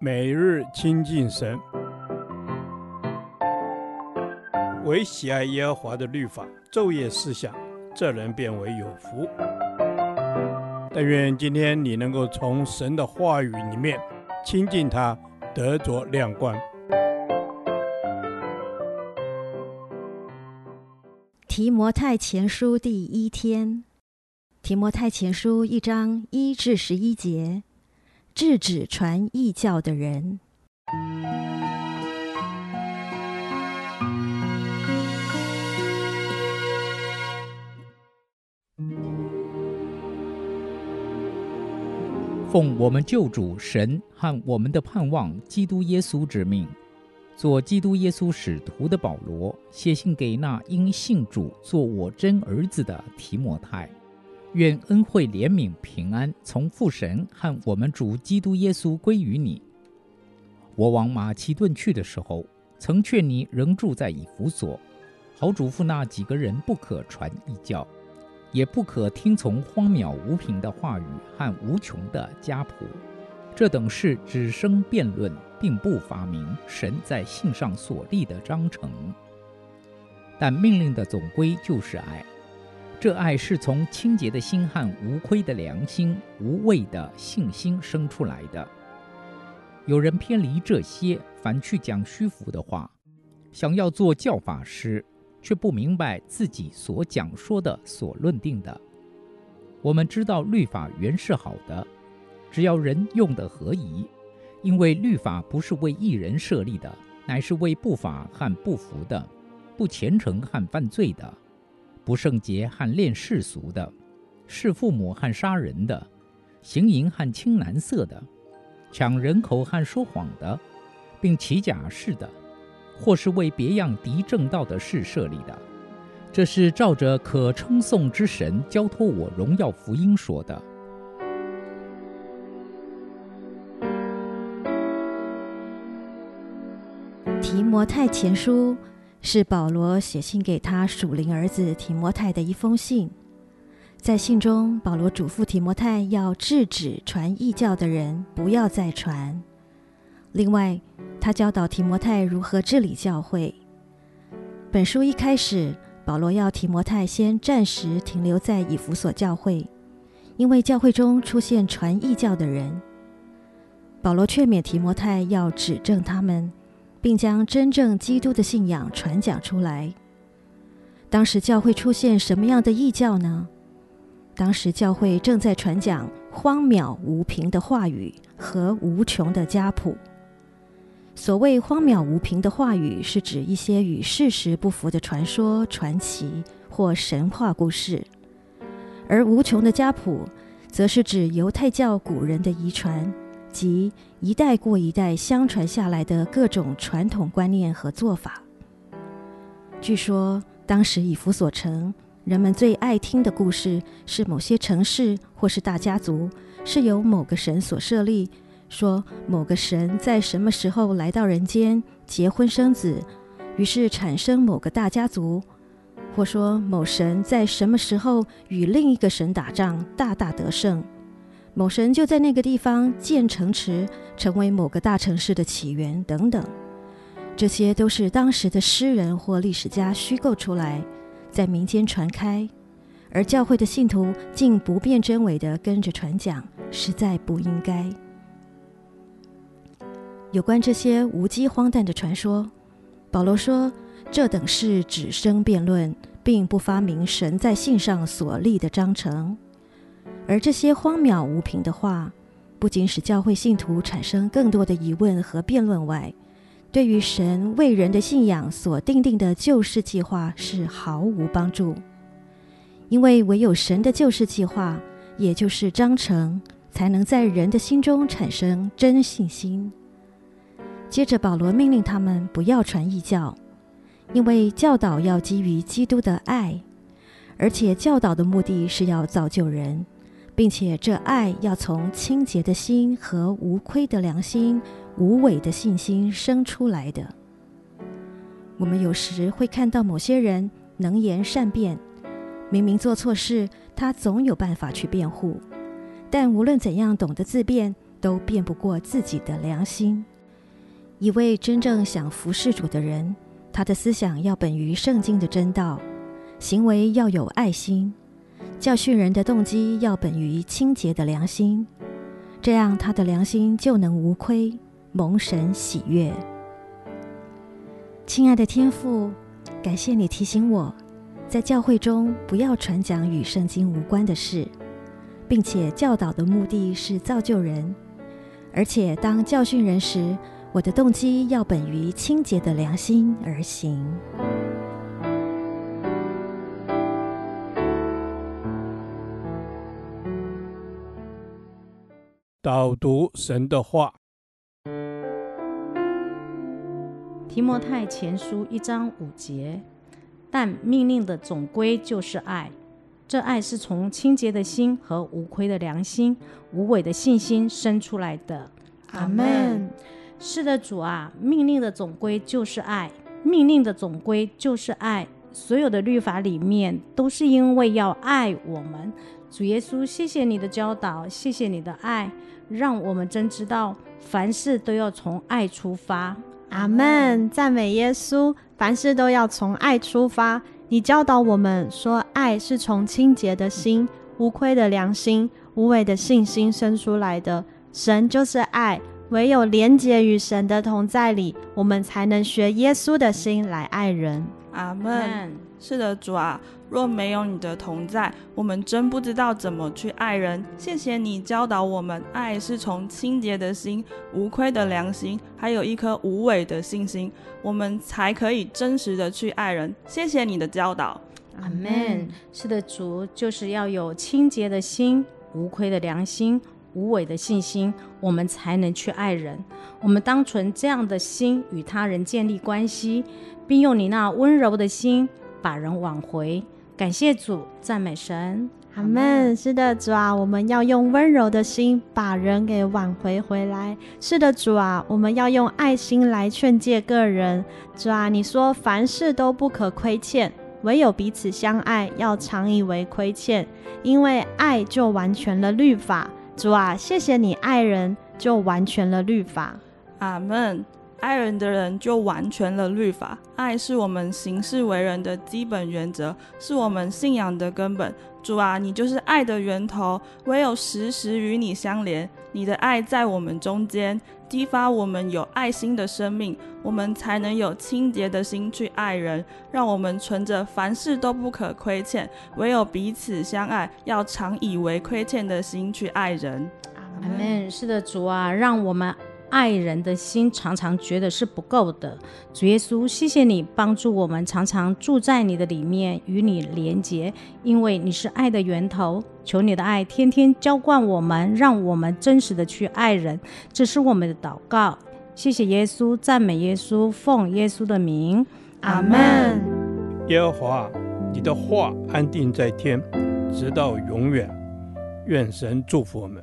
每日亲近神，唯喜爱耶和华的律法，昼夜思想，这人便为有福。但愿今天你能够从神的话语里面亲近他，得着亮光。提摩太前书第一天，提摩太前书一章一至十一节。制止传异教的人。奉我们救主神和我们的盼望基督耶稣之命，做基督耶稣使徒的保罗，写信给那因信主做我真儿子的提摩太。愿恩惠、怜悯、平安从父神和我们主基督耶稣归于你。我往马其顿去的时候，曾劝你仍住在以弗所，好嘱咐那几个人不可传异教，也不可听从荒渺无凭的话语和无穷的家谱。这等事只生辩论，并不发明神在信上所立的章程。但命令的总归就是爱。这爱是从清洁的心和无亏的良心、无畏的信心生出来的。有人偏离这些，反去讲虚浮的话，想要做教法师，却不明白自己所讲说的、所论定的。我们知道律法原是好的，只要人用的合宜，因为律法不是为一人设立的，乃是为不法和不服的、不虔诚和犯罪的。不圣洁和恋世俗的，弑父母和杀人的，行淫和青蓝色的，抢人口和说谎的，并起假誓的，或是为别样敌正道的事设立的，这是照着可称颂之神交托我荣耀福音说的。提摩太前书。是保罗写信给他属灵儿子提摩太的一封信。在信中，保罗嘱咐提摩太要制止传异教的人，不要再传。另外，他教导提摩太如何治理教会。本书一开始，保罗要提摩太先暂时停留在以弗所教会，因为教会中出现传异教的人。保罗劝勉提摩太要指正他们。并将真正基督的信仰传讲出来。当时教会出现什么样的异教呢？当时教会正在传讲荒渺无凭的话语和无穷的家谱。所谓荒谬无凭的话语，是指一些与事实不符的传说、传奇或神话故事；而无穷的家谱，则是指犹太教古人的遗传。及一代过一代相传下来的各种传统观念和做法。据说，当时以弗所城人们最爱听的故事是某些城市或是大家族是由某个神所设立，说某个神在什么时候来到人间结婚生子，于是产生某个大家族；或说某神在什么时候与另一个神打仗，大大得胜。某神就在那个地方建城池，成为某个大城市的起源等等，这些都是当时的诗人或历史家虚构出来，在民间传开，而教会的信徒竟不辨真伪地跟着传讲，实在不应该。有关这些无稽荒诞的传说，保罗说：“这等事只生辩论，并不发明神在信上所立的章程。”而这些荒谬无凭的话，不仅使教会信徒产生更多的疑问和辩论外，对于神为人的信仰所定定的救世计划是毫无帮助。因为唯有神的救世计划，也就是章程，才能在人的心中产生真信心。接着，保罗命令他们不要传异教，因为教导要基于基督的爱，而且教导的目的是要造就人。并且这爱要从清洁的心和无亏的良心、无伪的信心生出来的。我们有时会看到某些人能言善辩，明明做错事，他总有办法去辩护。但无论怎样懂得自辩，都辩不过自己的良心。一位真正想服侍主的人，他的思想要本于圣经的真道，行为要有爱心，教训人的动机要本于清洁的良心，这样他的良心就能无亏，蒙神喜悦。亲爱的天父，感谢你提醒我，在教会中不要传讲与圣经无关的事，并且教导的目的是造就人，而且当教训人时，我的动机要本于清洁的良心而行。导读神的话，提摩太前书一章五节，但命令的总归就是爱，这爱是从清洁的心和无愧的良心、无伪的信心生出来的。阿门。是的，主啊，命令的总归就是爱，命令的总归就是爱。所有的律法里面都是因为要爱我们。主耶稣，谢谢你的教导，谢谢你的爱，让我们真知道凡事都要从爱出发。阿门，赞美耶稣，凡事都要从爱出发。你教导我们说，爱是从清洁的心、无愧的良心、无伪的信心生出来的。神就是爱。唯有连结与神的同在里，我们才能学耶稣的心来爱人。阿门。是的，主啊，若没有你的同在，我们真不知道怎么去爱人。谢谢你教导我们，爱是从清洁的心、无愧的良心，还有一颗无伪的信心，我们才可以真实的去爱人。谢谢你的教导。阿门。是的，主就是要有清洁的心、无愧的良心。无伪的信心，我们才能去爱人。我们当存这样的心与他人建立关系，并用你那温柔的心把人挽回。感谢主，赞美神，阿门。是的，主啊，我们要用温柔的心把人给挽回回来。是的，主啊，我们要用爱心来劝诫个人。主啊，你说凡事都不可亏欠，唯有彼此相爱，要常以为亏欠，因为爱就完全了律法。主啊，谢谢你爱人就完全了律法。阿门。爱人的人就完全了律法。爱是我们行事为人的基本原则，是我们信仰的根本。主啊，你就是爱的源头，唯有时时与你相连，你的爱在我们中间，激发我们有爱心的生命，我们才能有清洁的心去爱人。让我们存着凡事都不可亏欠，唯有彼此相爱，要常以为亏欠的心去爱人。阿门。是的，主啊，让我们。爱人的心常常觉得是不够的，主耶稣，谢谢你帮助我们，常常住在你的里面，与你连结，因为你是爱的源头。求你的爱天天浇灌我们，让我们真实的去爱人，这是我们的祷告。谢谢耶稣，赞美耶稣，奉耶稣的名，阿门。耶和华，你的话安定在天，直到永远。愿神祝福我们。